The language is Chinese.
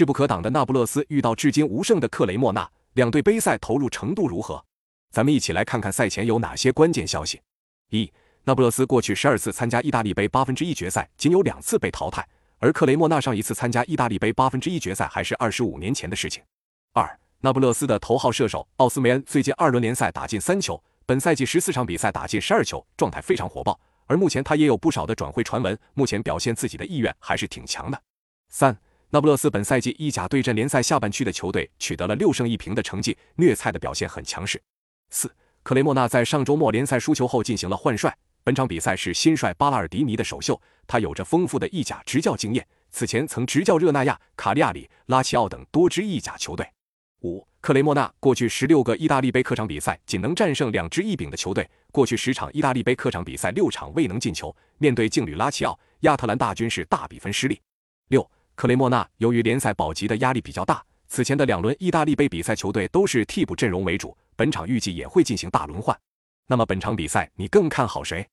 势不可挡的那不勒斯遇到至今无胜的克雷莫纳，两队杯赛投入程度如何？咱们一起来看看赛前有哪些关键消息。一、那不勒斯过去十二次参加意大利杯八分之一决赛，仅有两次被淘汰，而克雷莫纳上一次参加意大利杯八分之一决赛还是二十五年前的事情。二、那不勒斯的头号射手奥斯梅恩最近二轮联赛打进三球，本赛季十四场比赛打进十二球，状态非常火爆。而目前他也有不少的转会传闻，目前表现自己的意愿还是挺强的。三、那不勒斯本赛季意甲对阵联赛下半区的球队取得了六胜一平的成绩，虐菜的表现很强势。四。克雷莫纳在上周末联赛输球后进行了换帅，本场比赛是新帅巴拉尔迪尼的首秀。他有着丰富的意甲执教经验，此前曾执教热那亚、卡利亚里、拉齐奥等多支意甲球队。五，克雷莫纳过去十六个意大利杯客场比赛仅能战胜两支一丙的球队，过去十场意大利杯客场比赛六场未能进球，面对劲旅拉齐奥、亚特兰大军是大比分失利。六，克雷莫纳由于联赛保级的压力比较大，此前的两轮意大利杯比赛球队都是替补阵容为主。本场预计也会进行大轮换，那么本场比赛你更看好谁？